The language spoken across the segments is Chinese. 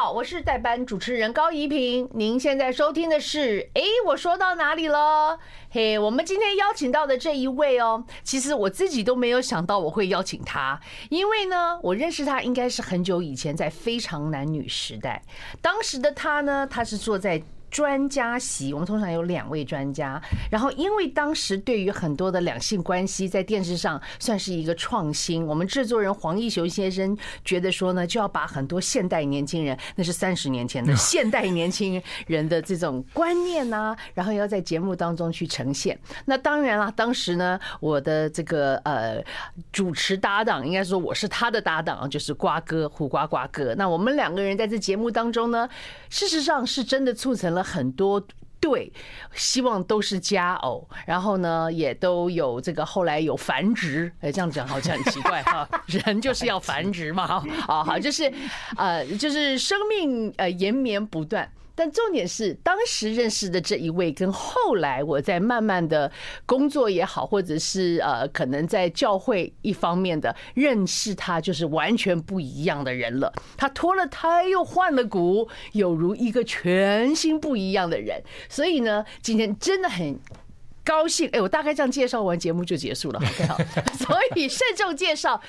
好，我是代班主持人高怡平。您现在收听的是，哎，我说到哪里了？嘿，我们今天邀请到的这一位哦，其实我自己都没有想到我会邀请他，因为呢，我认识他应该是很久以前，在非常男女时代，当时的他呢，他是坐在。专家席，我们通常有两位专家。然后，因为当时对于很多的两性关系，在电视上算是一个创新。我们制作人黄义雄先生觉得说呢，就要把很多现代年轻人，那是三十年前的 现代年轻人的这种观念呐，然后要在节目当中去呈现。那当然了，当时呢，我的这个呃主持搭档，应该说我是他的搭档，就是瓜哥胡瓜瓜哥。那我们两个人在这节目当中呢，事实上是真的促成了。很多对，希望都是佳偶，然后呢，也都有这个后来有繁殖，哎，这样讲好像很奇怪哈，人就是要繁殖嘛，啊好，就是呃，就是生命呃延绵不断。但重点是，当时认识的这一位，跟后来我在慢慢的工作也好，或者是呃，可能在教会一方面的认识他，就是完全不一样的人了。他脱了胎又换了骨，有如一个全新不一样的人。所以呢，今天真的很高兴。哎，我大概这样介绍完节目就结束了，好，所以慎重介绍，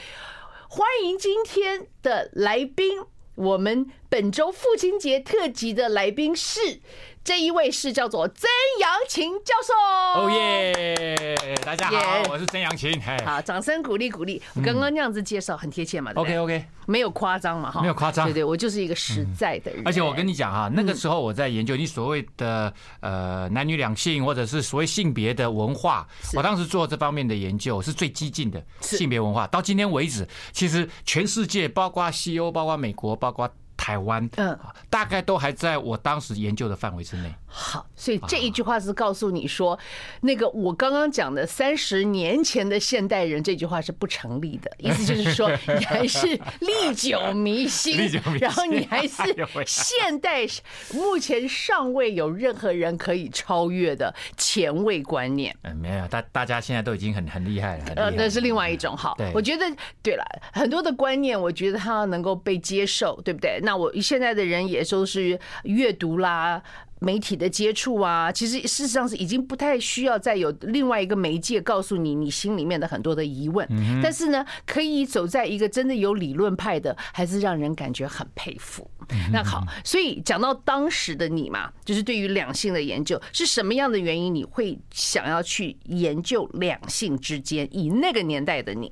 欢迎今天的来宾，我们。本周父亲节特辑的来宾是这一位，是叫做曾阳琴教授。哦耶！大家好，我是曾阳琴。好，掌声鼓励鼓励。我刚刚那样子介绍很贴切嘛？OK OK，没有夸张嘛？哈，没有夸张。对对，我就是一个实在的人。而且我跟你讲哈，那个时候我在研究你所谓的呃男女两性或者是所谓性别的文化，我当时做这方面的研究是最激进的性别文化。到今天为止，其实全世界包括西欧、包括美国、包括台湾，嗯，大概都还在我当时研究的范围之内。好，所以这一句话是告诉你说，那个我刚刚讲的三十年前的现代人这句话是不成立的。意思就是说，你还是 历久弥新，然后你还是现代，目前尚未有任何人可以超越的前卫观念。嗯，没有，大大家现在都已经很很厉害了。呃，那是另外一种。好，我觉得对了，很多的观念，我觉得它能够被接受，对不对？那我现在的人也都是阅读啦。媒体的接触啊，其实事实上是已经不太需要再有另外一个媒介告诉你你心里面的很多的疑问。但是呢，可以走在一个真的有理论派的，还是让人感觉很佩服。那好，所以讲到当时的你嘛，就是对于两性的研究是什么样的原因，你会想要去研究两性之间？以那个年代的你，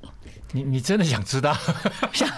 你你真的想知道？想，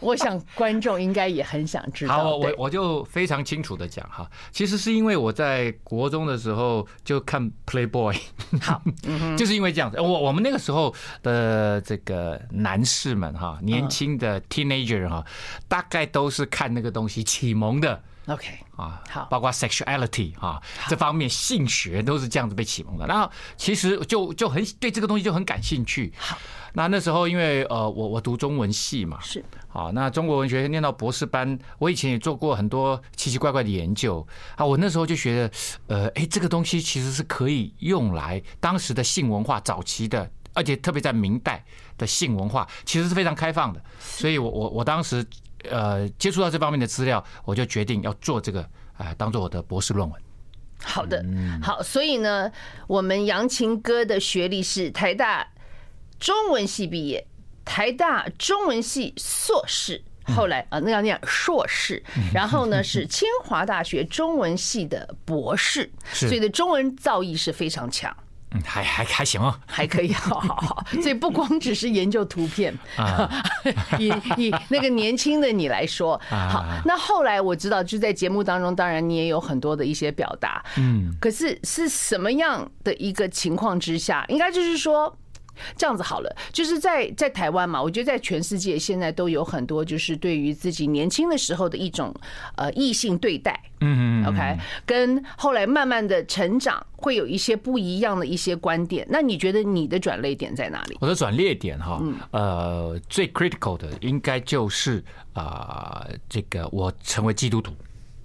我想观众应该也很想知道。好，我我就非常清楚的讲哈，其实是因为我在国中的时候就看 Playboy，好，就是因为这样子。我我们那个时候的这个男士们哈，年轻的 teenager 哈，大概都是看那个东西启蒙的。OK 啊，好，包括 sexuality 啊这方面性学都是这样子被启蒙的。然后其实就就很对这个东西就很感兴趣。好。那那时候，因为呃，我我读中文系嘛，是好，那中国文学念到博士班，我以前也做过很多奇奇怪怪的研究啊。我那时候就觉得，呃，哎，这个东西其实是可以用来当时的性文化早期的，而且特别在明代的性文化，其实是非常开放的。所以我我我当时呃接触到这方面的资料，我就决定要做这个啊，当做我的博士论文。好的，好，所以呢，我们杨琴哥的学历是台大。中文系毕业，台大中文系硕士，后来啊，那要念硕士，然后呢是清华大学中文系的博士，所以的中文造诣是非常强。嗯，还还还行哦，还可以，好好好。所以不光只是研究图片，以以那个年轻的你来说，好，那后来我知道，就在节目当中，当然你也有很多的一些表达，嗯，可是是什么样的一个情况之下，应该就是说。这样子好了，就是在在台湾嘛，我觉得在全世界现在都有很多，就是对于自己年轻的时候的一种呃异性对待，嗯嗯，OK，跟后来慢慢的成长会有一些不一样的一些观点。那你觉得你的转捩点在哪里？我的转捩点哈，呃，最 critical 的应该就是啊，这个我成为基督徒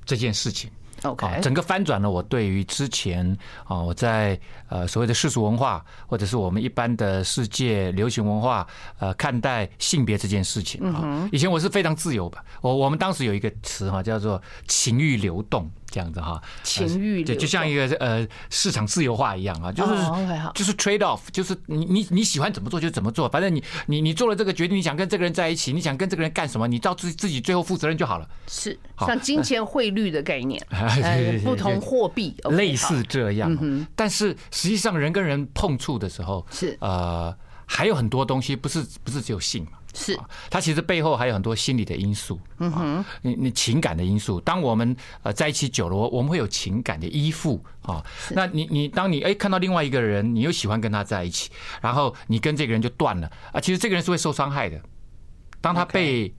这件事情。OK，整个翻转了我对于之前啊，我在呃所谓的世俗文化，或者是我们一般的世界流行文化呃看待性别这件事情啊，以前我是非常自由吧，我我们当时有一个词哈叫做情欲流动。这样子哈，情欲对就像一个呃市场自由化一样啊，就是就是 trade off，就是你你你喜欢怎么做就怎么做，反正你你你做了这个决定，你想跟这个人在一起，你想跟这个人干什么，你到自自己最后负责任就好了。是，像金钱汇率的概念，不同货币类似这样。但是实际上人跟人碰触的时候，是。呃还有很多东西，不是不是只有性嘛。是，它其实背后还有很多心理的因素，嗯哼，你你情感的因素。当我们呃在一起久了，我我们会有情感的依附啊。那你你当你哎看到另外一个人，你又喜欢跟他在一起，然后你跟这个人就断了啊。其实这个人是会受伤害的，当他被。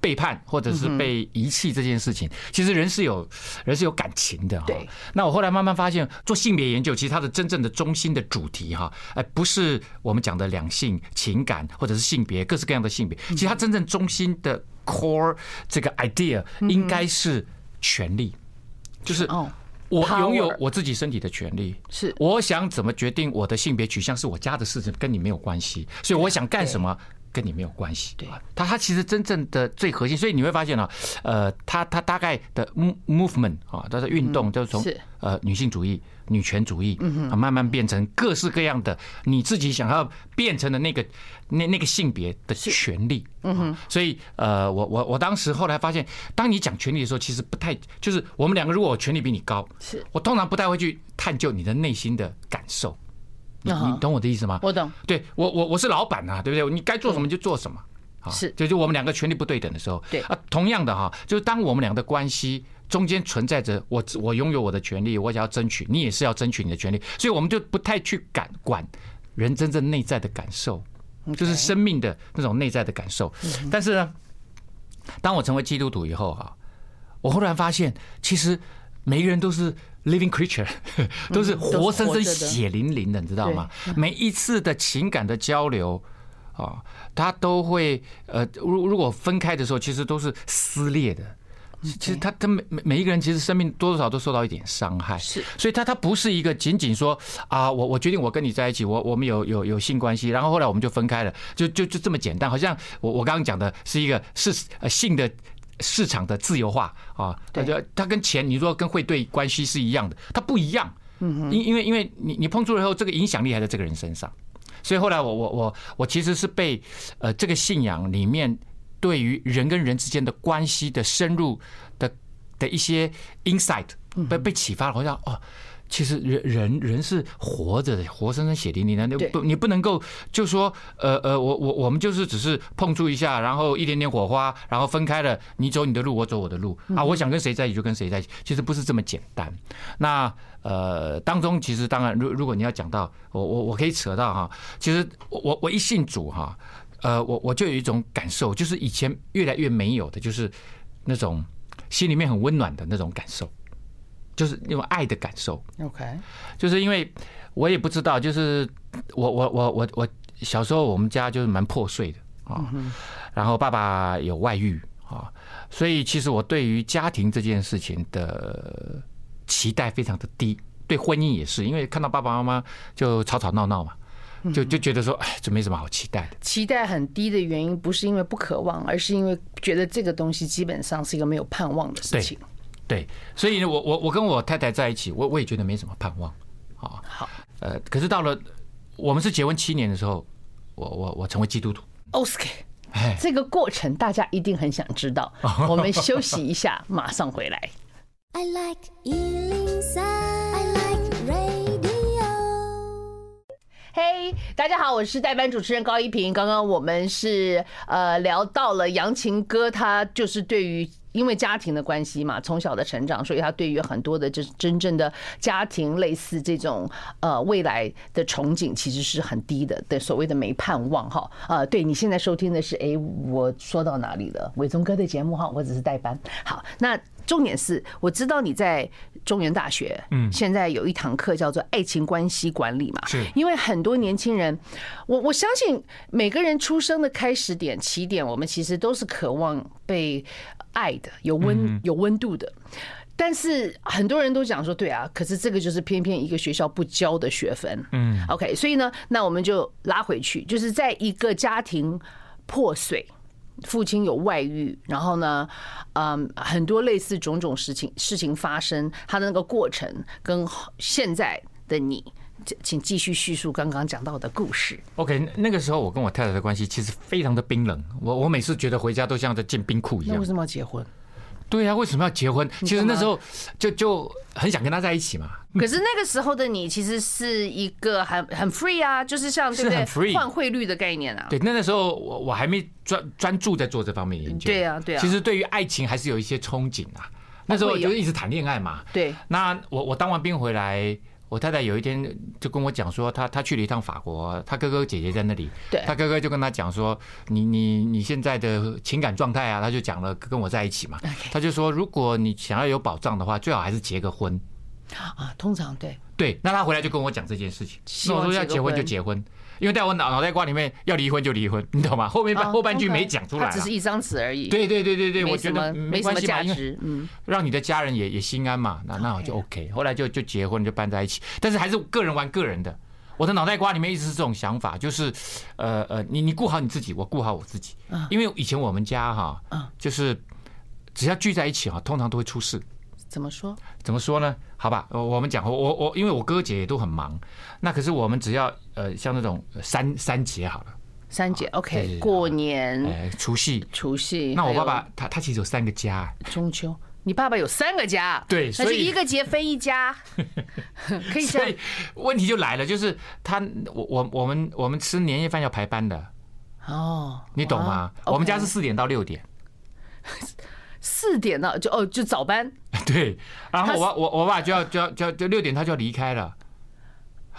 背叛或者是被遗弃这件事情，其实人是有人是有感情的哈。那我后来慢慢发现，做性别研究，其实它的真正的中心的主题哈，哎，不是我们讲的两性情感或者是性别各式各样的性别，其实它真正中心的 core 这个 idea 应该是权利，就是我拥有我自己身体的权利，是。我想怎么决定我的性别取向是我家的事情，跟你没有关系，所以我想干什么。跟你没有关系，对，他他其实真正的最核心，所以你会发现呢，呃，他他大概的 movement 啊，它的运动就是从呃女性主义、女权主义啊，慢慢变成各式各样的你自己想要变成的那个那那个性别的权利，嗯哼，所以呃，我我我当时后来发现，当你讲权利的时候，其实不太就是我们两个如果我权利比你高，是。我通常不太会去探究你的内心的感受。你你懂我的意思吗？我懂。对我我我是老板啊，对不对？你该做什么就做什么。是，就就我们两个权力不对等的时候。对啊，同样的哈，就是当我们俩的关系中间存在着我我拥有我的权利，我想要争取，你也是要争取你的权利，所以我们就不太去敢管人真正内在的感受，就是生命的那种内在的感受。但是呢，当我成为基督徒以后哈，我忽然发现，其实每个人都是。Living creature 都是活生生、血淋淋的，你知道吗？每一次的情感的交流啊，他都会呃，如如果分开的时候，其实都是撕裂的。其实他他每每每一个人，其实生命多多少少都受到一点伤害。是，所以他他不是一个仅仅说啊，我我决定我跟你在一起，我我们有有有性关系，然后后来我们就分开了，就就就这么简单。好像我我刚刚讲的是一个是呃性的。市场的自由化啊，它就它跟钱，你说跟汇兑关系是一样的，它不一样。嗯，因因为因为你你碰触了以后，这个影响力还在这个人身上，所以后来我我我我其实是被呃这个信仰里面对于人跟人之间的关系的深入的的一些 insight 被被启发了，好像哦。其实人人人是活着的，活生生血淋淋的，你不你不能够就说呃呃，我我我们就是只是碰触一下，然后一点点火花，然后分开了，你走你的路，我走我的路啊，我想跟谁在一起就跟谁在一起，其实不是这么简单。那呃当中其实当然，如如果你要讲到我我我可以扯到哈，其实我我一信主哈，呃我我就有一种感受，就是以前越来越没有的，就是那种心里面很温暖的那种感受。就是那种爱的感受，OK，就是因为我也不知道，就是我我我我我小时候我们家就是蛮破碎的啊，然后爸爸有外遇啊，所以其实我对于家庭这件事情的期待非常的低，对婚姻也是，因为看到爸爸妈妈就吵吵闹闹嘛，就就觉得说，哎，这没什么好期待的。期待很低的原因不是因为不渴望，而是因为觉得这个东西基本上是一个没有盼望的事情。对，所以呢，我我我跟我太太在一起，我我也觉得没什么盼望，啊，好，呃，可是到了我们是结婚七年的时候，我我我成为基督徒。OK，这个过程大家一定很想知道。我们休息一下，马上回来。I like 103, I like radio。嘿，大家好，我是代班主持人高一平。刚刚我们是呃聊到了杨琴哥，他就是对于。因为家庭的关系嘛，从小的成长，所以他对于很多的就是真正的家庭类似这种呃未来的憧憬，其实是很低的，对所谓的没盼望哈。呃，对，你现在收听的是哎，我说到哪里了？伟忠哥的节目哈，我只是代班。好，那重点是，我知道你在中原大学，嗯，现在有一堂课叫做爱情关系管理嘛，是因为很多年轻人，我我相信每个人出生的开始点起点，我们其实都是渴望被。爱的，有温有温度的。但是很多人都讲说，对啊，可是这个就是偏偏一个学校不教的学分。嗯，OK，所以呢，那我们就拉回去，就是在一个家庭破碎，父亲有外遇，然后呢，嗯，很多类似种种事情事情发生，他的那个过程跟现在的你，请继续叙述刚刚讲到的故事。OK，那个时候我跟我太太的关系其实非常的冰冷，我我每次觉得回家都像在进冰库一样。那为什么要结婚？对呀，为什么要结婚？其实那时候就就很想跟他在一起嘛。可是那个时候的你其实是一个很很 free 啊，就是像对不对？换汇率的概念啊。对，那个时候我我还没专专注在做这方面研究。对啊，对啊。其实对于爱情还是有一些憧憬啊。那时候就一直谈恋爱嘛。对。那我我当完兵回来。我太太有一天就跟我讲说，她她去了一趟法国，她哥哥姐姐在那里，对，她哥哥就跟她讲说，你你你现在的情感状态啊，她就讲了跟我在一起嘛，她就说，如果你想要有保障的话，最好还是结个婚。啊，通常对。对，那她回来就跟我讲这件事情，那我说要结婚就结婚。因为在我脑脑袋瓜里面，要离婚就离婚，你懂吗？后面半后半句没讲出来，只是一张纸而已。对对对对对，我觉得没什么价值，嗯，让你的家人也也心安嘛，那那我就 OK。后来就就结婚就搬在一起，但是还是个人玩个人的。我的脑袋瓜里面一直是这种想法，就是呃呃，你你顾好你自己，我顾好我自己。因为以前我们家哈，就是只要聚在一起哈，通常都会出事。怎么说？怎么说呢？好吧，我们讲，我我因为我哥姐也都很忙，那可是我们只要呃像那种三三节好了，三节 OK，过年、哎除夕、除夕。那我爸爸他他其实有三个家，中秋，你爸爸有三个家，对，所以一个节分一家，可以。所以问题就来了，就是他我我我们我们吃年夜饭要排班的哦，你懂吗？我们家是四点到六点。四点了，就哦，就早班。对，然后我我我爸就要就要就要就六点他就要离开了，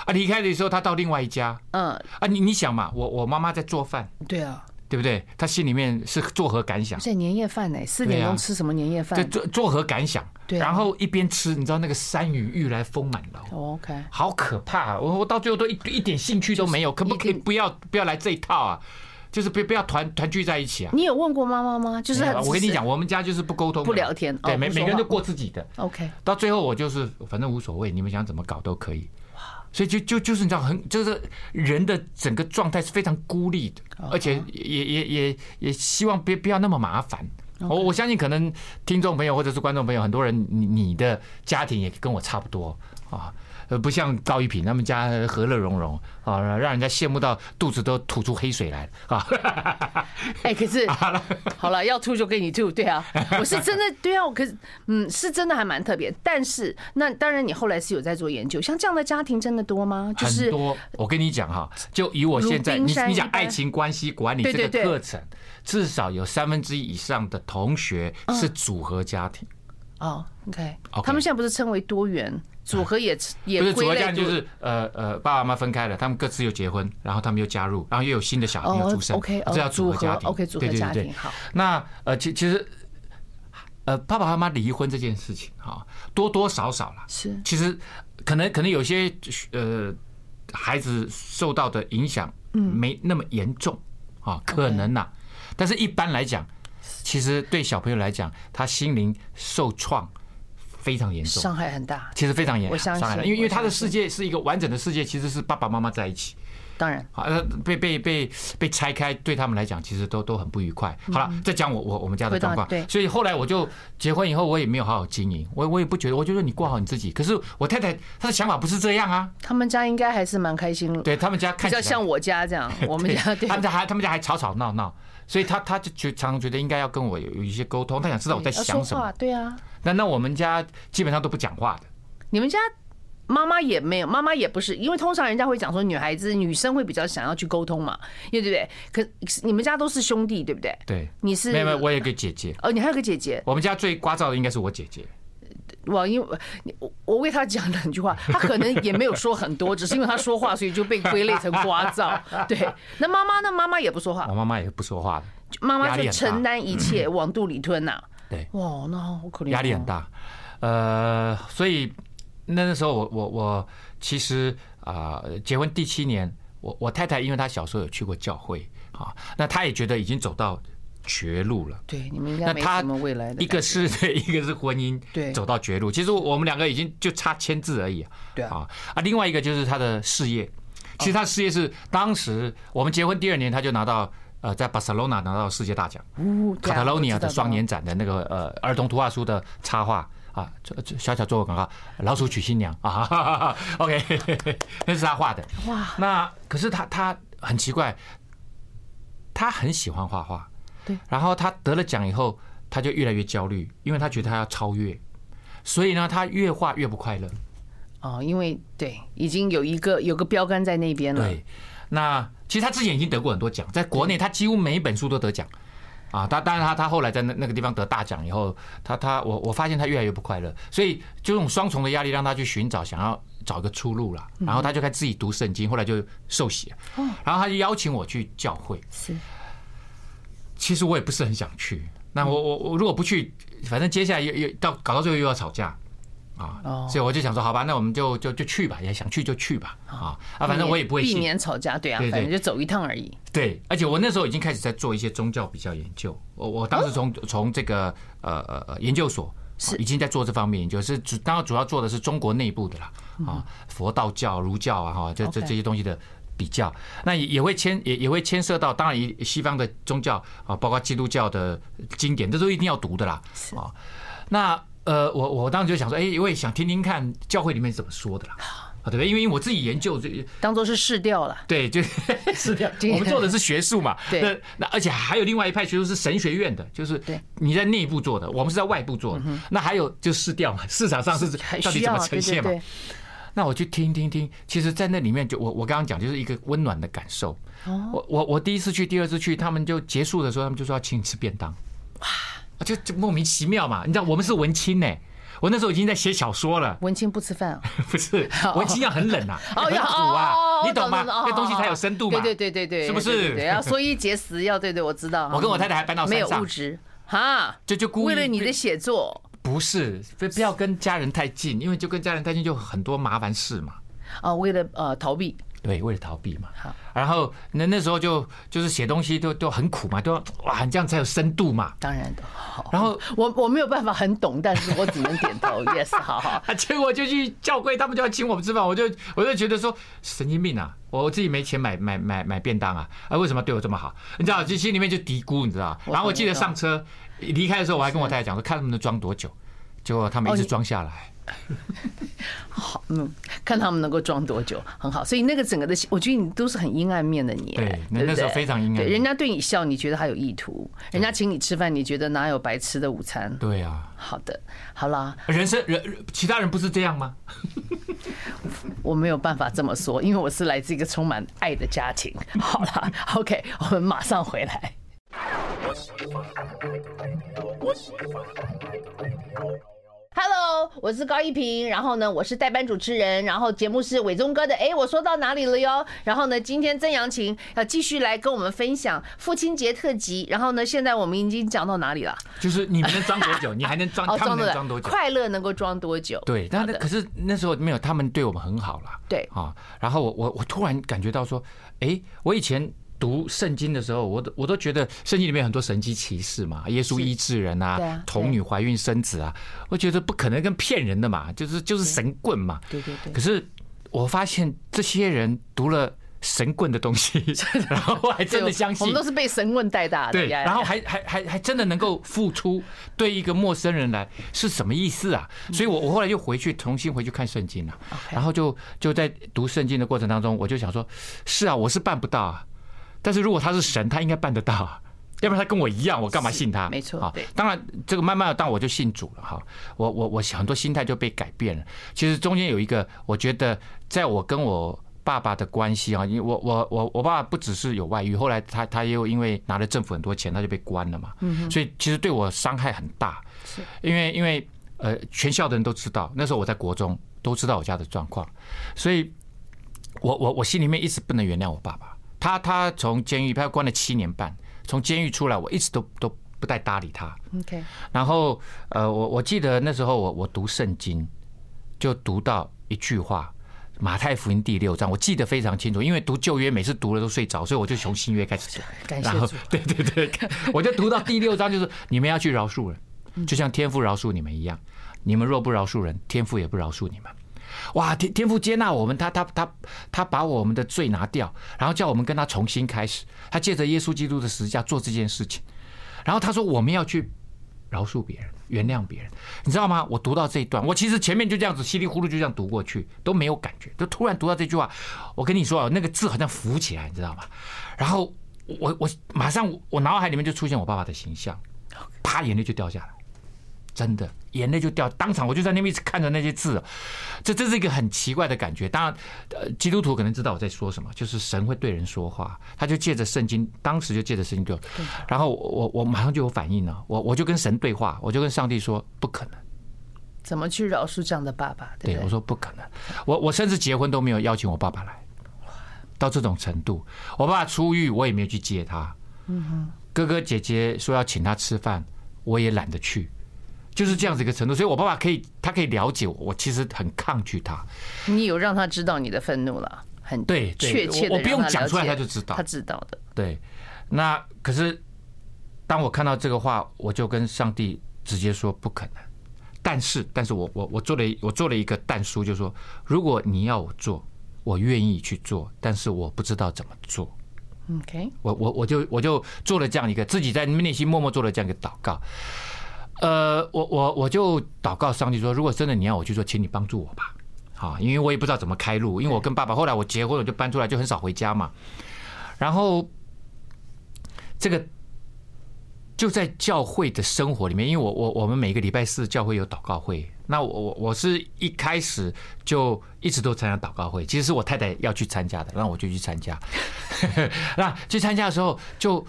啊，离开的时候他到另外一家，嗯，啊，你你想嘛，我我妈妈在做饭，对啊，对不对？他心里面是作何感想？在年夜饭呢，四点钟吃什么年夜饭？作作何感想？对，然后一边吃，你知道那个山雨欲来风满楼，OK，好可怕，我我到最后都一一点兴趣都没有，可不可以不要不要来这一套啊？就是不不要团团聚在一起啊！你有问过妈妈吗？就是我跟你讲，我们家就是不沟通、不聊天，对，每每个人都过自己的。OK，到最后我就是反正无所谓，你们想怎么搞都可以。所以就就就是你知道，很就是人的整个状态是非常孤立的，而且也也也也希望别不要那么麻烦。我我相信可能听众朋友或者是观众朋友，很多人你你的家庭也跟我差不多啊。呃，不像高一平他们家和乐融融啊，让人家羡慕到肚子都吐出黑水来啊！哎，可是好了，要吐就给你吐，对啊，我是真的对啊，我可是嗯，是真的还蛮特别。但是那当然，你后来是有在做研究，像这样的家庭真的多吗？就是很多。我跟你讲哈，就以我现在你你讲爱情关系管理这个课程，至少有三分之一以上的同学是组合家庭。哦，OK，他们现在不是称为多元？组合也也不是组合家庭，就是呃呃，爸爸妈妈分开了，他们各自又结婚，然后他们又加入，然后又有新的小孩又出生，OK，这叫组合家庭。OK，组合家庭好。那呃，其其实呃，爸爸妈妈离婚这件事情哈，多多少少了，是。其实可能可能有些呃孩子受到的影响没那么严重啊，可能呐，但是一般来讲，其实对小朋友来讲，他心灵受创。非常严重，伤害很大，其实非常严重，我相信，因为因为他的世界是一个完整的世界，其实是爸爸妈妈在一起，当然，好，被被被被拆开，对他们来讲，其实都都很不愉快。好了，再讲我我我们家的状况，对，所以后来我就结婚以后，我也没有好好经营，我我也不觉得，我觉得你过好你自己。可是我太太她的想法不是这样啊，他们家应该还是蛮开心的，对他们家看起来像我家这样，我们家 对，他们家还他们家还吵吵闹闹。所以他他就觉常常觉得应该要跟我有有一些沟通，他想知道我在想什么。对啊，那那我们家基本上都不讲话的。你们家妈妈也没有，妈妈也不是，因为通常人家会讲说女孩子女生会比较想要去沟通嘛，对不对？可你们家都是兄弟，对不对？对，你是没有我有个姐姐。哦，你还有个姐姐。我们家最聒噪的应该是我姐姐。我因为我我为他讲两句话，他可能也没有说很多，只是因为他说话，所以就被归类成聒噪。对，那妈妈呢？妈妈也不说话。我妈妈也不说话的。妈妈就承担一切，往肚里吞呐。对，哇，那好可怜。压力很大，呃，所以那那时候我我我其实啊，结婚第七年，我我太太因为她小时候有去过教会啊，那她也觉得已经走到绝路了。对，你们应该没什么未来的。一个是对，一个是婚姻，对，走到绝路。其实我们两个已经就差签字而已。对啊，啊，另外一个就是他的事业。其实他的事业是当时我们结婚第二年，他就拿到呃，在巴塞罗那拿到世界大奖，卡塔罗尼亚的双年展的那个呃儿童图画书的插画。啊，这这小小做个广告，老鼠娶新娘啊，OK，那是他画的。哇，那可是他他很奇怪，他很喜欢画画，对。然后他得了奖以后，他就越来越焦虑，因为他觉得他要超越，所以呢，他越画越不快乐。哦，因为对，已经有一个有个标杆在那边了。对，那其实他之前已经得过很多奖，在国内他几乎每一本书都得奖。啊，他当然他他后来在那那个地方得大奖以后，他他我我发现他越来越不快乐，所以就这种双重的压力让他去寻找想要找一个出路了，然后他就开始自己读圣经，后来就受洗，然后他就邀请我去教会，是，其实我也不是很想去，那我我我如果不去，反正接下来又又到搞到最后又要吵架。啊，所以我就想说，好吧，那我们就就就去吧，也想去就去吧，啊啊，反正我也不会避免吵架，对啊，反正就走一趟而已。对，而且我那时候已经开始在做一些宗教比较研究，我我当时从从这个呃呃研究所是。已经在做这方面研究，是主当然主要做的是中国内部的啦，啊，佛道教、儒教啊，哈，这这这些东西的比较，那也也会牵也也会牵涉到，当然西方的宗教啊，包括基督教的经典，这都一定要读的啦，啊，那。呃，我我当时就想说，哎，我也想听听看教会里面怎么说的啦，啊，对不对？因为我自己研究这，当做是试调了，对，就 试调。我们做的是学术嘛，对。那那而且还有另外一派学术是神学院的，就是你在内部做的，我们是在外部做的。那还有就试调嘛，市场上是到底怎么呈现嘛？那我去听听听，其实，在那里面就我我刚刚讲就是一个温暖的感受。我我我第一次去，第二次去，他们就结束的时候，他们就说要请你吃便当。哇！就就莫名其妙嘛，你知道我们是文青呢，我那时候已经在写小说了。文青不吃饭，不是文青要很冷啊，很苦啊，你懂吗？那东西才有深度嘛。对对对对对，是不是？对，要缩衣节食，要对对，我知道。我跟我太太还搬到山上，没有物质哈，就就故意为了你的写作，不是，不不要跟家人太近，因为就跟家人太近就很多麻烦事嘛。啊，为了呃逃避。对，为了逃避嘛。好，然后那那时候就就是写东西都都很苦嘛，都哇，这样才有深度嘛。当然的。好，然后我我没有办法很懂，但是我只能点头。Yes，好好。结果就去教会，他们就要请我们吃饭，我就我就觉得说神经病啊！我自己没钱买买买买便当啊，啊，为什么对我这么好？你知道，就心里面就嘀咕，你知道。然后我记得上车离开的时候，我还跟我太太讲说，看他们能装多久。结果他们一直装下来。好，嗯，看他们能够装多久，很好。所以那个整个的，我觉得你都是很阴暗面的你。对，那那时候非常阴暗。对，人家对你笑，你觉得他有意图；人家请你吃饭，你觉得哪有白吃的午餐？对啊。好的，好啦。人生人，其他人不是这样吗？我没有办法这么说，因为我是来自一个充满爱的家庭。好了，OK，我们马上回来。Hello，我是高一平，然后呢，我是代班主持人，然后节目是伟忠哥的。哎，我说到哪里了哟？然后呢，今天曾阳晴要继续来跟我们分享父亲节特辑。然后呢，现在我们已经讲到哪里了？就是你们能装多久？你还能装？他们能装多久？快乐能够装多久？对，但可是那时候没有，他们对我们很好了。对啊，然后我我我突然感觉到说，哎，我以前。读圣经的时候，我都我都觉得圣经里面很多神迹奇事嘛，耶稣医治人啊，童女怀孕生子啊，我觉得不可能跟骗人的嘛，就是就是神棍嘛。对对对。可是我发现这些人读了神棍的东西，然后还真的相信。我们都是被神棍带大的。对，然后还还还还真的能够付出，对一个陌生人来是什么意思啊？所以我我后来又回去重新回去看圣经了，然后就就在读圣经的过程当中，我就想说，是啊，我是办不到啊。但是如果他是神，他应该办得到，要不然他跟我一样，我干嘛信他？没错啊，当然这个慢慢的，当我就信主了哈。我我我很多心态就被改变了。其实中间有一个，我觉得在我跟我爸爸的关系啊，因为我我我我爸爸不只是有外遇，后来他他又因为拿了政府很多钱，他就被关了嘛。嗯。所以其实对我伤害很大。是。因为因为呃，全校的人都知道，那时候我在国中都知道我家的状况，所以我我我心里面一直不能原谅我爸爸。他他从监狱，他关了七年半，从监狱出来，我一直都都不带搭理他。OK，然后呃，我我记得那时候我我读圣经，就读到一句话，马太福音第六章，我记得非常清楚，因为读旧约每次读了都睡着，所以我就从新约开始读。感谢。对对对，我就读到第六章，就是你们要去饶恕人，就像天父饶恕你们一样。你们若不饶恕人，天父也不饶恕你们。哇，天天父接纳我们，他他他他把我们的罪拿掉，然后叫我们跟他重新开始。他借着耶稣基督的十字架做这件事情，然后他说我们要去饶恕别人，原谅别人。你知道吗？我读到这一段，我其实前面就这样子稀里糊涂就这样读过去，都没有感觉，就突然读到这句话，我跟你说啊，那个字好像浮起来，你知道吗？然后我我马上我脑海里面就出现我爸爸的形象，啪，眼泪就掉下来。真的眼泪就掉，当场我就在那边一直看着那些字，这这是一个很奇怪的感觉。当然，呃，基督徒可能知道我在说什么，就是神会对人说话，他就借着圣经，当时就借着圣经对我，然后我我马上就有反应了，我我就跟神对话，我就跟上帝说不可能，怎么去饶恕这样的爸爸？对，我说不可能，我我甚至结婚都没有邀请我爸爸来，到这种程度，我爸爸出狱我也没有去接他，嗯哼，哥哥姐姐说要请他吃饭，我也懒得去。就是这样子一个程度，所以我爸爸可以，他可以了解我，我其实很抗拒他。你有让他知道你的愤怒了，很对，确切的，我不用讲出来他就知道，他知道的。对，那可是当我看到这个话，我就跟上帝直接说不可能。但是，但是我我我做了我做了一个但书，就是说如果你要我做，我愿意去做，但是我不知道怎么做。OK，我我我就我就做了这样一个自己在内心默默做了这样一个祷告。呃，我我我就祷告上帝说，如果真的你要我去做，请你帮助我吧，好，因为我也不知道怎么开路，因为我跟爸爸后来我结婚了就搬出来，就很少回家嘛。然后这个就在教会的生活里面，因为我我我们每个礼拜四教会有祷告会，那我我我是一开始就一直都参加祷告会，其实是我太太要去参加的，然后我就去参加。那去参加的时候就。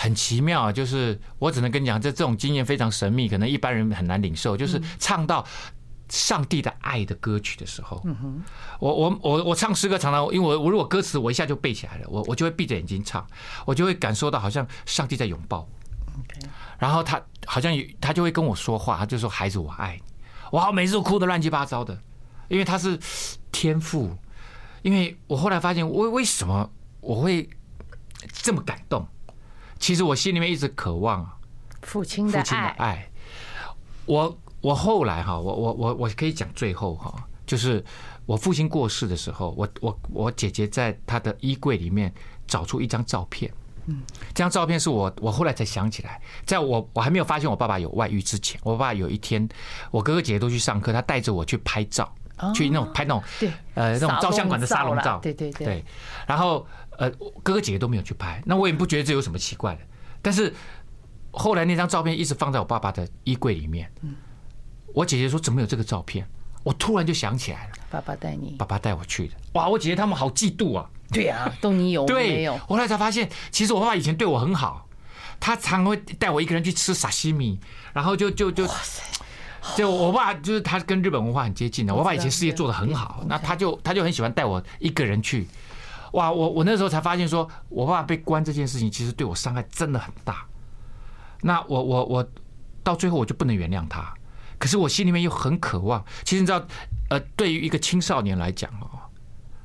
很奇妙啊，就是我只能跟你讲，这这种经验非常神秘，可能一般人很难领受。就是唱到上帝的爱的歌曲的时候，我我我我唱诗歌常常，因为我我如果歌词我一下就背起来了，我我就会闭着眼睛唱，我就会感受到好像上帝在拥抱我。然后他好像他就会跟我说话，他就说：“孩子，我爱你。”哇，每次都哭的乱七八糟的，因为他是天赋。因为我后来发现，为为什么我会这么感动？其实我心里面一直渴望父亲的爱。我我后来哈，我我我我可以讲最后哈，就是我父亲过世的时候，我我我姐姐在她的衣柜里面找出一张照片。嗯，这张照片是我我后来才想起来，在我我还没有发现我爸爸有外遇之前，我爸爸有一天，我哥哥姐姐都去上课，他带着我去拍照，去那种拍那种对呃那种照相馆的沙龙照，对对对，然后。呃，哥哥姐姐都没有去拍，那我也不觉得这有什么奇怪的。但是后来那张照片一直放在我爸爸的衣柜里面。我姐姐说怎么有这个照片？我突然就想起来了，爸爸带你，爸爸带我去的。哇，我姐姐他们好嫉妒啊！对啊，都你有，对，没有。后来才发现，其实我爸爸以前对我很好，他常会带我一个人去吃沙西米，然后就就就，就我爸就是他跟日本文化很接近的。我爸以前事业做得很好，那他就他就很喜欢带我一个人去。哇，我我那时候才发现，说我爸爸被关这件事情，其实对我伤害真的很大。那我我我到最后我就不能原谅他，可是我心里面又很渴望。其实你知道，呃，对于一个青少年来讲哦，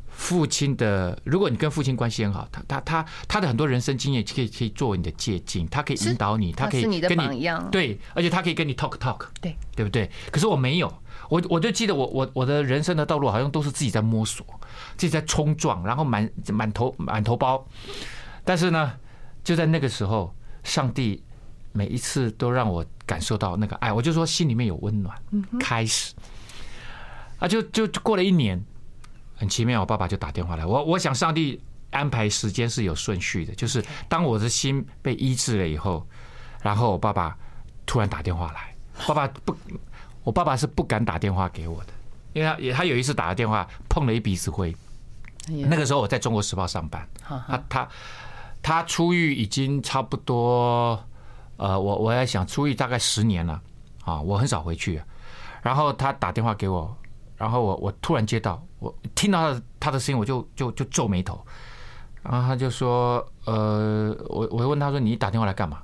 父亲的，如果你跟父亲关系很好，他他他他的很多人生经验可以可以作为你的借鉴，他可以引导你，他可以跟你对，而且他可以跟你 talk talk，对对不对？可是我没有。我我就记得我我我的人生的道路好像都是自己在摸索，自己在冲撞，然后满满头满头包。但是呢，就在那个时候，上帝每一次都让我感受到那个爱，我就说心里面有温暖。开始啊，就就过了一年，很奇妙，我爸爸就打电话来。我我想上帝安排时间是有顺序的，就是当我的心被医治了以后，然后我爸爸突然打电话来，爸爸不。我爸爸是不敢打电话给我的，因为他也他有一次打了电话碰了一鼻子灰。那个时候我在中国时报上班，他他他出狱已经差不多，呃，我我在想出狱大概十年了啊，我很少回去。然后他打电话给我，然后我我突然接到，我听到他的他的声音，我就就就皱眉头。然后他就说，呃，我我问他说，你打电话来干嘛？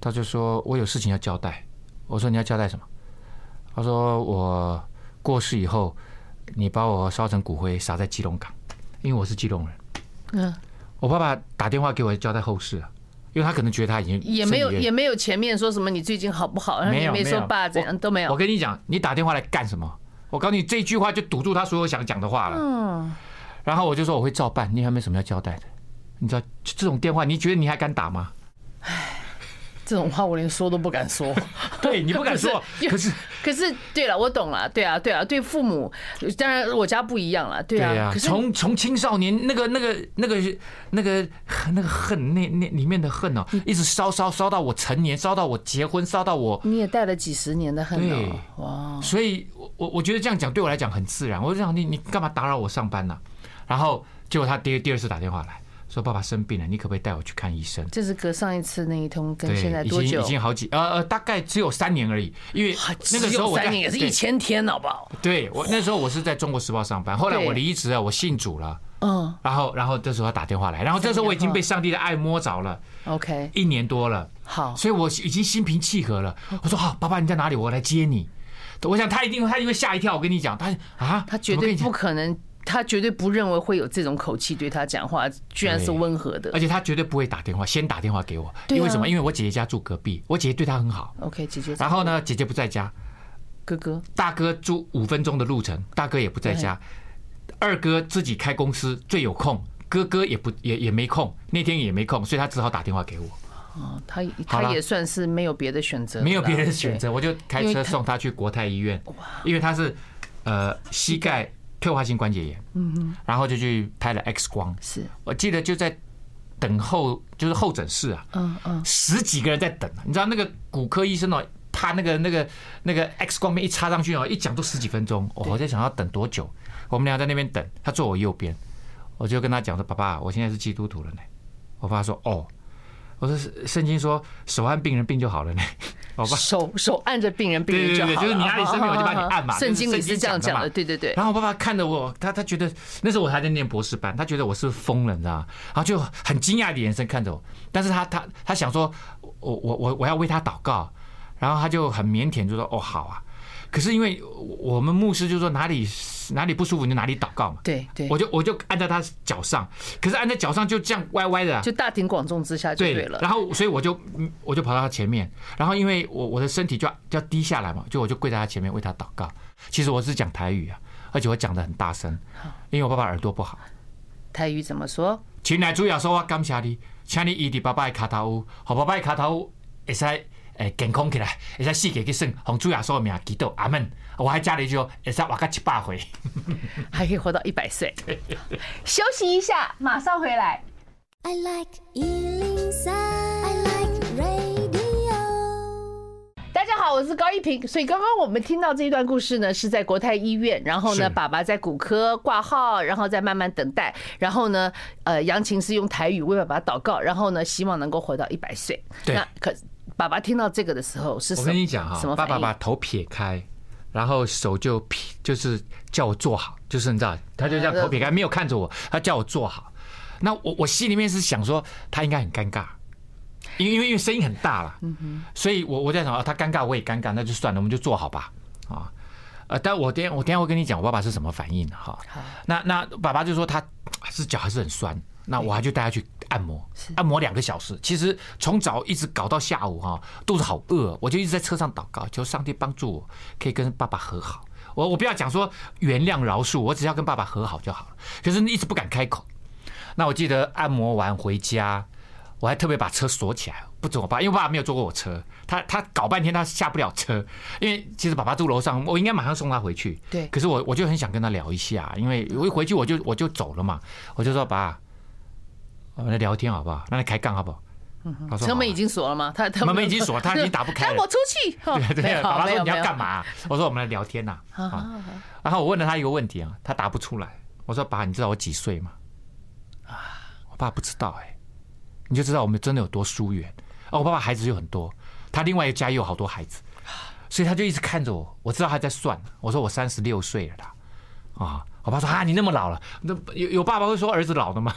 他就说我有事情要交代。我说你要交代什么？他说：“我过世以后，你把我烧成骨灰撒在基隆港，因为我是基隆人。嗯，我爸爸打电话给我交代后事啊，因为他可能觉得他已经也没有也没有前面说什么你最近好不好，然后也没说爸怎样都没有。我跟你讲，你打电话来干什么？我告诉你，这句话就堵住他所有想讲的话了。嗯，然后我就说我会照办，你还没什么要交代的。你知道这种电话，你觉得你还敢打吗？唉。这种话我连说都不敢说，对你不敢说，可是可是对了，我懂了，对啊对啊，对父母，当然我家不一样了，对啊。从从青少年那个那个那个那个那个恨，那那里面的恨哦，一直烧烧烧到我成年，烧到我结婚，烧到我。你也带了几十年的恨哦，哇！所以我我觉得这样讲对我来讲很自然。我就想你你干嘛打扰我上班呢？然后结果他第第二次打电话来。说爸爸生病了，你可不可以带我去看医生？这是隔上一次那一通跟现在多久？已经已经好几呃呃，大概只有三年而已。因为那个时候我三年也是一千天，好不好？对，我那时候我是在中国时报上班，后来我离职了，我信主了。嗯。然后然后这时候他打电话来，然后这时候我已经被上帝的爱摸着了。OK。一年多了。好。所以我已经心平气和了。我说好，爸爸你在哪里？我来接你。我想他一定他因为吓一跳。我跟你讲，他啊，他绝对不可能。他绝对不认为会有这种口气对他讲话，居然是温和的。而且他绝对不会打电话，先打电话给我。因为什么？因为我姐姐家住隔壁，我姐姐对他很好。OK，姐姐。然后呢，姐姐不在家，哥哥，大哥住五分钟的路程，大哥也不在家。二哥自己开公司最有空，哥哥也不也也没空，那天也没空，所以他只好打电话给我。哦，他他也算是没有别的选择，没有别的选择，我就开车送他去国泰医院，因为他是呃膝盖。退化性关节炎，嗯嗯，然后就去拍了 X 光，是。我记得就在等候，就是候诊室啊，嗯嗯，十几个人在等，你知道那个骨科医生哦，他那个那个那个 X 光片一插上去哦，一讲都十几分钟，我在想要等多久，我们俩在那边等，他坐我右边，我就跟他讲说，爸爸，我现在是基督徒了呢，我爸说，哦。我说圣经说手按病人病就好了呢，好吧？手手按着病人病人就好了，就是你哪里生病我就帮你按嘛。圣经里是这样讲的，对对对。然后我爸爸看着我，他他觉得那时候我还在念博士班，他觉得我是疯了，你知道吗？然后就很惊讶的眼神看着我，但是他他他想说，我我我我要为他祷告，然后他就很腼腆就说，哦好啊。可是因为我们牧师就说哪里哪里不舒服你就哪里祷告嘛，对对，我就我就按在他脚上，可是按在脚上就这样歪歪的，就大庭广众之下就对了。然后所以我就我就跑到他前面，然后因为我我的身体就要就要低下来嘛，就我就跪在他前面为他祷告。其实我是讲台语啊，而且我讲的很大声，因为我爸爸耳朵不好。台语怎么说？亲爱的主要说，我感谢你，请你医治爸爸的卡头，好爸爸的卡头会使。诶，健康起来，会使四界去算，奉主耶稣的名祈祷，阿门。我还加了一句，会使活到七百岁，还可以活到一百岁。休息一下，马上回来。I like 103, I like radio。大家好，我是高一平。所以刚刚我们听到这一段故事呢，是在国泰医院，然后呢，爸爸在骨科挂号，然后再慢慢等待，然后呢，呃，杨琴是用台语为爸爸祷告，然后呢，希望能够活到一百岁。对，那可。爸爸听到这个的时候是什么？我跟你讲哈，爸爸把头撇开，然后手就撇，就是叫我坐好，就是你知道，他就这样头撇开，没有看着我，他叫我坐好。那我我心里面是想说，他应该很尴尬，因为因为因为声音很大了，所以我我在想啊，他尴尬我也尴尬，那就算了，我们就坐好吧，啊，呃，但我等下我等下会跟你讲我爸爸是什么反应哈。那那爸爸就说他是脚还是很酸。那我还就带他去按摩，按摩两个小时。其实从早一直搞到下午哈，肚子好饿，我就一直在车上祷告，求上帝帮助我，可以跟爸爸和好。我我不要讲说原谅饶恕，我只要跟爸爸和好就好了。可是一直不敢开口。那我记得按摩完回家，我还特别把车锁起来，不准我爸，因为我爸爸没有坐过我车，他他搞半天他下不了车，因为其实爸爸住楼上，我应该马上送他回去。对。可是我我就很想跟他聊一下，因为我一回去我就我就走了嘛，我就说爸。我们来聊天好不好？那来开杠好不好？他说车门已经锁了吗？他门门已经锁，他已经 打不开了。我出去。对对，爸爸说你要干嘛？我说我们来聊天呐。然后我问了他一个问题啊，他答不出来。我说爸，你知道我几岁吗？啊，我爸不知道哎。你就知道我们真的有多疏远。哦，我爸爸孩子有很多，他另外一个家也有好多孩子，所以他就一直看着我。我知道他在算。我说我三十六岁了啦。啊，我爸说啊，你那么老了，那有有爸爸会说儿子老的吗？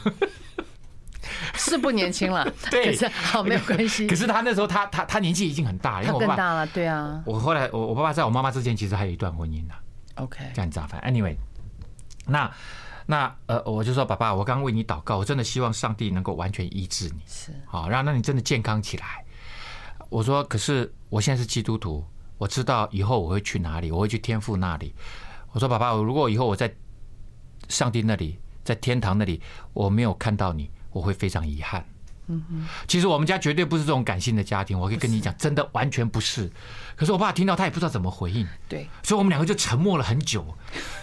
是不年轻了，对，是好没有关系。可是他那时候他他他年纪已经很大了，因为我爸更大了，对啊。我后来我我爸爸在我妈妈之前其实还有一段婚姻呢。OK，这样子啊，反正 anyway，那那呃，我就说爸爸，我刚刚为你祷告，我真的希望上帝能够完全医治你，是好，让让你真的健康起来。我说，可是我现在是基督徒，我知道以后我会去哪里，我会去天父那里。我说，爸爸，如果以后我在上帝那里，在天堂那里，我没有看到你，我会非常遗憾。嗯哼，其实我们家绝对不是这种感性的家庭，我可以跟你讲，真的完全不是。可是我爸听到，他也不知道怎么回应。对，所以我们两个就沉默了很久，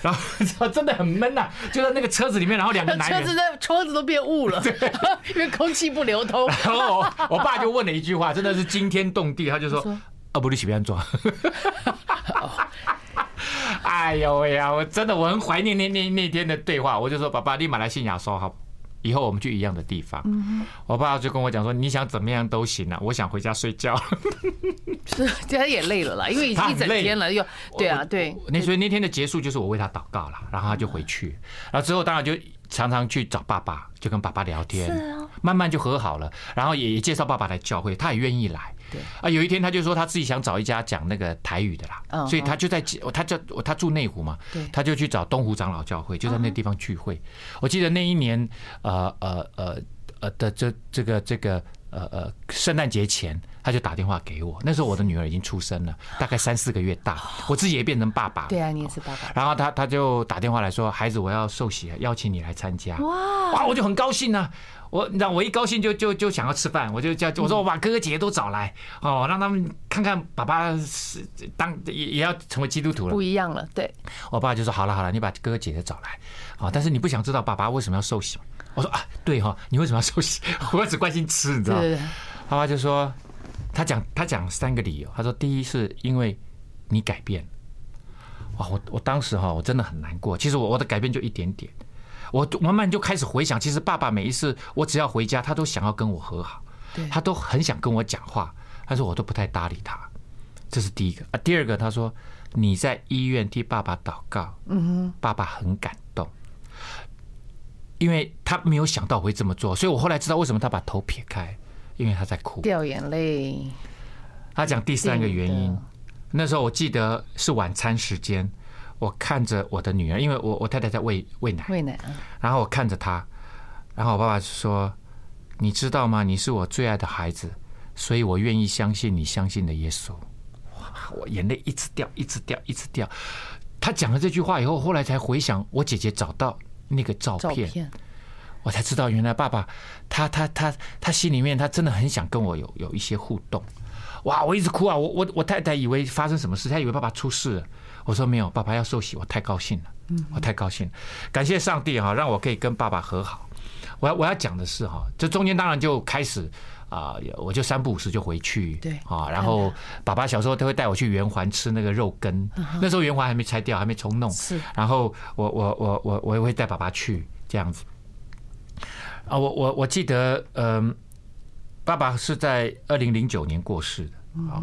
然后 真的很闷呐，就在那个车子里面，然后两个 男人，车子的窗子都变雾了，对，因为空气不流通。然后我，爸就问了一句话，真的是惊天动地，他就说：“啊，不，你喜欢装。”哎呦喂呀，我真的我很怀念那那那天的对话。我就说：“爸爸，立马来西亚说好。”以后我们去一样的地方。我爸就跟我讲说：“你想怎么样都行啊，我想回家睡觉。”是，他也累了啦，因为已经一整天了，又对啊，对。那所以那天的结束就是我为他祷告了，然后他就回去，然后之后当然就常常去找爸爸，就跟爸爸聊天，慢慢就和好了，然后也也介绍爸爸来教会，他也愿意来。对。啊，有一天他就说他自己想找一家讲那个台语的啦，所以他就在他叫他住内湖嘛，他就去找东湖长老教会，就在那地方聚会。我记得那一年，呃呃呃呃的这这个这个呃呃圣诞节前，他就打电话给我。那时候我的女儿已经出生了，大概三四个月大，我自己也变成爸爸。对啊，你也是爸爸。然后他他就打电话来说：“孩子，我要受洗，邀请你来参加。”哇哇，我就很高兴啊。我你知道，我一高兴就就就想要吃饭，我就叫我说我把哥哥姐姐都找来哦，让他们看看爸爸是当也也要成为基督徒了，不一样了。对，我爸就说好了好了，你把哥哥姐姐找来啊，但是你不想知道爸爸为什么要受洗吗？我说啊，对哈，你为什么要受洗？我只关心吃，你知道吗？爸爸就说他讲他讲三个理由，他说第一是因为你改变，哇，我我当时哈我真的很难过，其实我我的改变就一点点。我慢慢就开始回想，其实爸爸每一次我只要回家，他都想要跟我和好，他都很想跟我讲话，但是我都不太搭理他。这是第一个。啊。第二个，他说你在医院替爸爸祷告，嗯哼，爸爸很感动，因为他没有想到我会这么做，所以我后来知道为什么他把头撇开，因为他在哭，掉眼泪。他讲第三个原因，那时候我记得是晚餐时间。我看着我的女儿，因为我我太太在喂喂奶，喂奶，然后我看着她，然后我爸爸说：“你知道吗？你是我最爱的孩子，所以我愿意相信你相信的耶稣。”哇，我眼泪一直掉，一直掉，一直掉。他讲了这句话以后，后来才回想我姐姐找到那个照片，我才知道原来爸爸他他他他心里面他真的很想跟我有有一些互动。哇，我一直哭啊！我我我太太以为发生什么事，她以为爸爸出事了。我说没有，爸爸要受洗，我太高兴了，我太高兴了，感谢上帝哈，让我可以跟爸爸和好。我要我要讲的是哈，这中间当然就开始啊，我就三不五时就回去，对啊，然后爸爸小时候都会带我去圆环吃那个肉羹，那时候圆环还没拆掉，还没重弄，是，然后我我我我我也会带爸爸去这样子。啊，我我我记得，嗯，爸爸是在二零零九年过世的啊，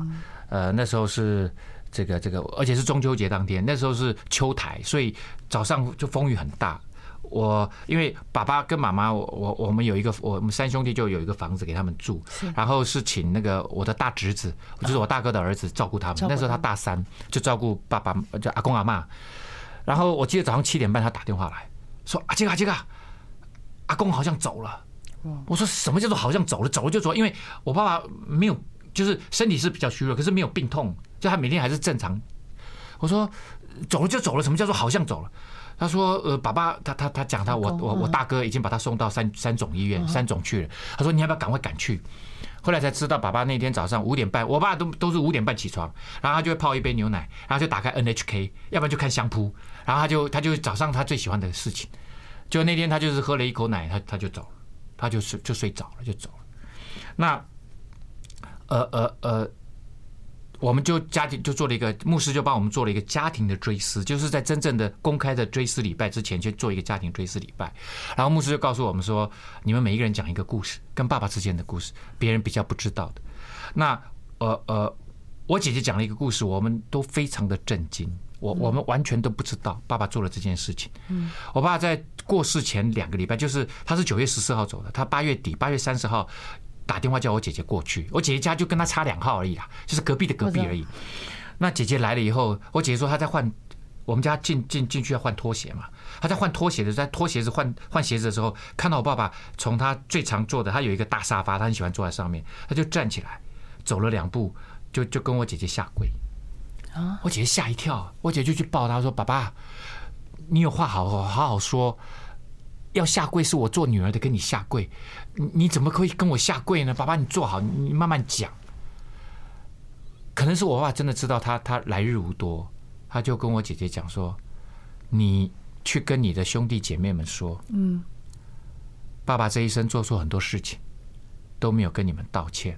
呃，那时候是。这个这个，而且是中秋节当天，那时候是秋台，所以早上就风雨很大。我因为爸爸跟妈妈，我我我们有一个，我们三兄弟就有一个房子给他们住，然后是请那个我的大侄子，就是我大哥的儿子照顾他们。那时候他大三，就照顾爸爸，就阿公阿妈。然后我记得早上七点半他打电话来说：“阿杰阿杰啊，阿公好像走了。”我说：“什么叫做好像走了？走了就走？因为我爸爸没有，就是身体是比较虚弱，可是没有病痛。”就他每天还是正常。我说走了就走了，什么叫做好像走了？他说呃，爸爸他他他讲他我我我大哥已经把他送到三三总医院三总去了。他说你要不要赶快赶去？后来才知道，爸爸那天早上五点半，我爸都都是五点半起床，然后他就会泡一杯牛奶，然后就打开 NHK，要不然就看相扑，然后他就他就早上他最喜欢的事情，就那天他就是喝了一口奶，他他就走了，他就睡就睡着了就走了。那呃呃呃。我们就家庭就做了一个牧师，就帮我们做了一个家庭的追思，就是在真正的公开的追思礼拜之前，去做一个家庭追思礼拜。然后牧师就告诉我们说：“你们每一个人讲一个故事，跟爸爸之间的故事，别人比较不知道的。”那呃呃，我姐姐讲了一个故事，我们都非常的震惊，我我们完全都不知道爸爸做了这件事情。嗯，我爸在过世前两个礼拜，就是他是九月十四号走的，他八月底八月三十号。打电话叫我姐姐过去，我姐姐家就跟他差两号而已啦，就是隔壁的隔壁而已。那姐姐来了以后，我姐姐说她在换我们家进进进去要换拖鞋嘛，她在换拖鞋的，在脱鞋子换换鞋子的时候，看到我爸爸从他最常坐的，他有一个大沙发，他很喜欢坐在上面，他就站起来走了两步，就就跟我姐姐下跪。啊！我姐姐吓一跳，我姐就去抱他说：“爸爸，你有话好好好好说，要下跪是我做女儿的跟你下跪，你你怎么可以跟我下跪呢？爸爸，你坐好，你慢慢讲。”可能是我爸爸真的知道他他来日无多，他就跟我姐姐讲说：“你去跟你的兄弟姐妹们说，嗯，爸爸这一生做错很多事情，都没有跟你们道歉，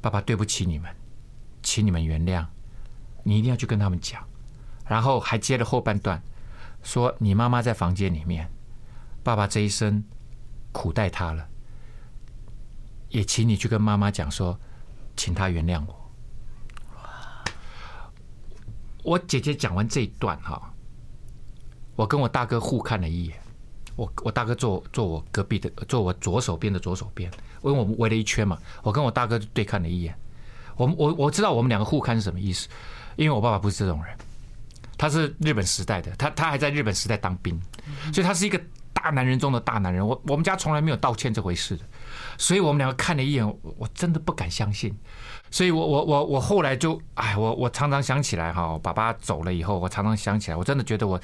爸爸对不起你们，请你们原谅。”你一定要去跟他们讲，然后还接了后半段，说你妈妈在房间里面，爸爸这一生苦待她了，也请你去跟妈妈讲说，请她原谅我。我姐姐讲完这一段哈，我跟我大哥互看了一眼，我我大哥坐坐我隔壁的，坐我左手边的左手边，因为我们围了一圈嘛，我跟我大哥对看了一眼，我我我知道我们两个互看是什么意思。因为我爸爸不是这种人，他是日本时代的，他他还在日本时代当兵，所以他是一个大男人中的大男人。我我们家从来没有道歉这回事的，所以我们两个看了一眼，我真的不敢相信。所以我我我我后来就哎，我我常常想起来哈，爸爸走了以后，我常常想起来，我真的觉得我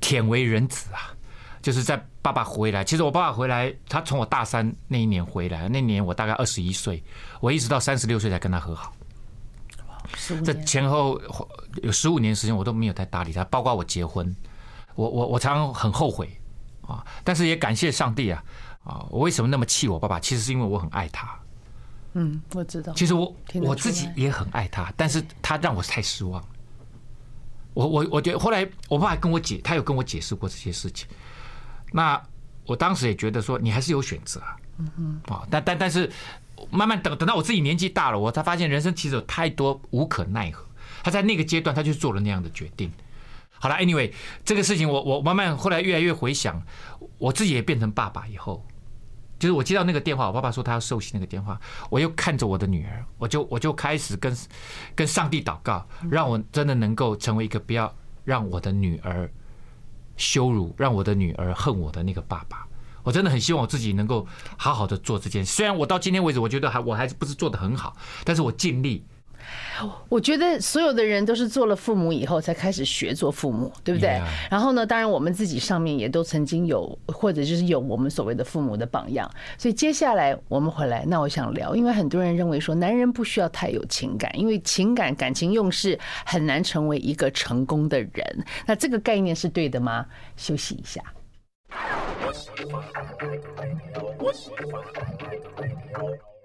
忝为人子啊，就是在爸爸回来。其实我爸爸回来，他从我大三那一年回来，那年我大概二十一岁，我一直到三十六岁才跟他和好。这前后有十五年时间，我都没有太搭理他，包括我结婚，我我我常常很后悔啊，但是也感谢上帝啊啊！我为什么那么气我爸爸？其实是因为我很爱他。嗯，我知道。其实我我自己也很爱他，但是他让我太失望。我我我觉得后来我爸还跟我解，他有跟我解释过这些事情。那我当时也觉得说，你还是有选择啊。嗯哼。啊，但但但是。慢慢等等到我自己年纪大了，我才发现人生其实有太多无可奈何。他在那个阶段，他就做了那样的决定。好了，Anyway，这个事情我我慢慢后来越来越回想，我自己也变成爸爸以后，就是我接到那个电话，我爸爸说他要受洗那个电话，我又看着我的女儿，我就我就开始跟跟上帝祷告，让我真的能够成为一个不要让我的女儿羞辱，让我的女儿恨我的那个爸爸。我真的很希望我自己能够好好的做这件事。虽然我到今天为止，我觉得还我还是不是做的很好，但是我尽力。我觉得所有的人都是做了父母以后才开始学做父母，对不对？然后呢，当然我们自己上面也都曾经有，或者就是有我们所谓的父母的榜样。所以接下来我们回来，那我想聊，因为很多人认为说男人不需要太有情感，因为情感感情用事很难成为一个成功的人。那这个概念是对的吗？休息一下。What's fun? What's fun? the fun?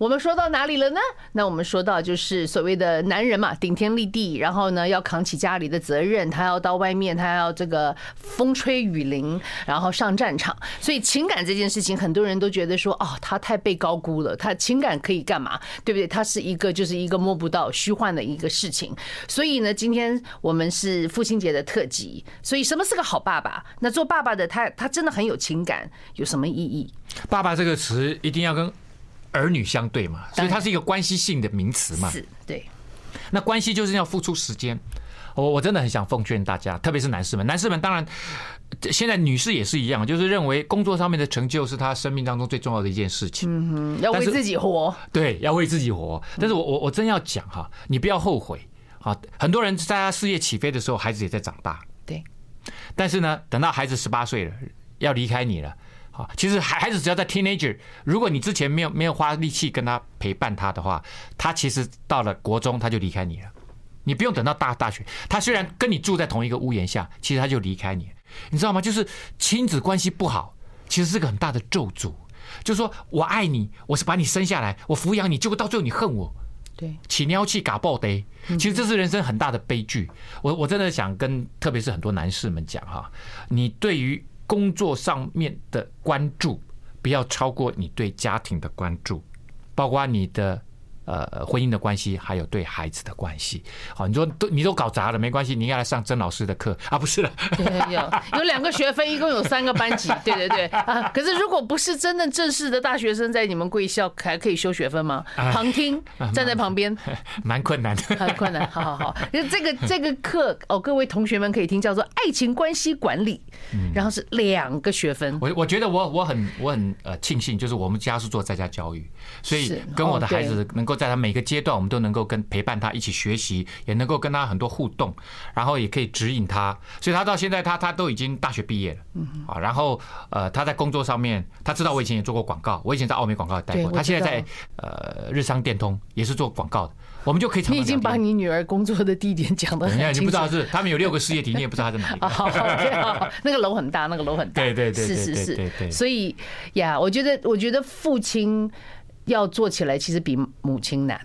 我们说到哪里了呢？那我们说到就是所谓的男人嘛，顶天立地，然后呢要扛起家里的责任，他要到外面，他要这个风吹雨淋，然后上战场。所以情感这件事情，很多人都觉得说，哦，他太被高估了，他情感可以干嘛？对不对？他是一个就是一个摸不到、虚幻的一个事情。所以呢，今天我们是父亲节的特辑，所以什么是个好爸爸？那做爸爸的他，他真的很有情感，有什么意义？爸爸这个词一定要跟。儿女相对嘛，所以它是一个关系性的名词嘛。是，对。那关系就是要付出时间。我我真的很想奉劝大家，特别是男士们，男士们当然，现在女士也是一样，就是认为工作上面的成就是她生命当中最重要的一件事情。嗯哼，要为自己活。对，要为自己活。但是我我我真要讲哈，你不要后悔啊！很多人在他事业起飞的时候，孩子也在长大。对。但是呢，等到孩子十八岁了，要离开你了。好，其实孩孩子只要在 teenager，如果你之前没有没有花力气跟他陪伴他的话，他其实到了国中他就离开你了。你不用等到大大学，他虽然跟你住在同一个屋檐下，其实他就离开你，你知道吗？就是亲子关系不好，其实是个很大的咒诅。就是说我爱你，我是把你生下来，我抚养你，结果到最后你恨我，对，起尿气嘎爆的，其实这是人生很大的悲剧。我我真的想跟，特别是很多男士们讲哈，你对于。工作上面的关注不要超过你对家庭的关注，包括你的呃婚姻的关系，还有对孩子的关系。好，你说都你都搞砸了，没关系，你应该来上曾老师的课啊，不是了。对，有有两个学分，一共有三个班级。对对对啊，可是如果不是真的正式的大学生，在你们贵校还可以修学分吗？旁听，站在旁边，蛮困难的，很困难。好好好，这个这个课哦，各位同学们可以听，叫做爱情关系管理，然后是两个学分。我我觉得我我很我很呃庆幸，就是我们家是做在家教育，所以跟我的孩子能够在他每个阶段，我们都能够跟陪伴他一起学习，也能够跟他很多互动，然后也可以指引他。所以他到现在他他都已经大学毕业了，嗯啊，然后呃他在工作上面，他知道我以前也做过广告，我以前在奥美广告也待过，他现在在呃日商电通也是做广告的。我们就可以。你已经把你女儿工作的地点讲的很清楚。你不知道是他们有六个事业体，你也不知道他在哪里。好，那个楼很大，那个楼很大。对对对，是是是。所以呀，我觉得，我觉得父亲要做起来，其实比母亲难。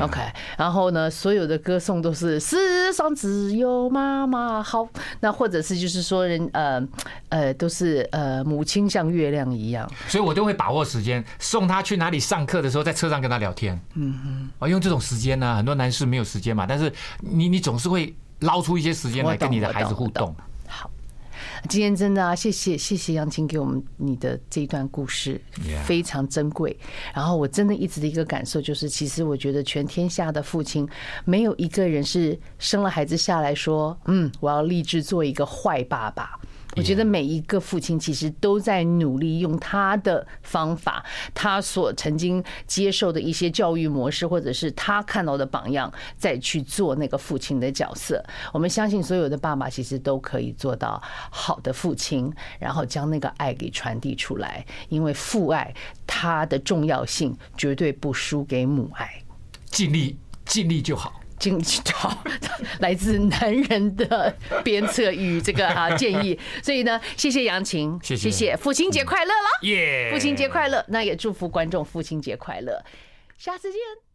OK，然后呢，所有的歌颂都是世上只有妈妈好，那或者是就是说人呃呃都是呃母亲像月亮一样，所以我都会把握时间送他去哪里上课的时候，在车上跟他聊天。嗯嗯，啊，用这种时间呢，很多男士没有时间嘛，但是你你总是会捞出一些时间来跟你的孩子互动。今天真的啊，谢谢谢谢杨青给我们你的这一段故事，非常珍贵。然后我真的一直的一个感受就是，其实我觉得全天下的父亲没有一个人是生了孩子下来说，嗯，我要立志做一个坏爸爸。我觉得每一个父亲其实都在努力用他的方法，他所曾经接受的一些教育模式，或者是他看到的榜样，再去做那个父亲的角色。我们相信所有的爸爸其实都可以做到好的父亲，然后将那个爱给传递出来。因为父爱它的重要性绝对不输给母爱，尽力尽力就好。经好，来自男人的鞭策与这个啊建议，所以呢，谢谢杨晴，谢谢，父亲节快乐了，耶，父亲节快乐，那也祝福观众父亲节快乐，下次见。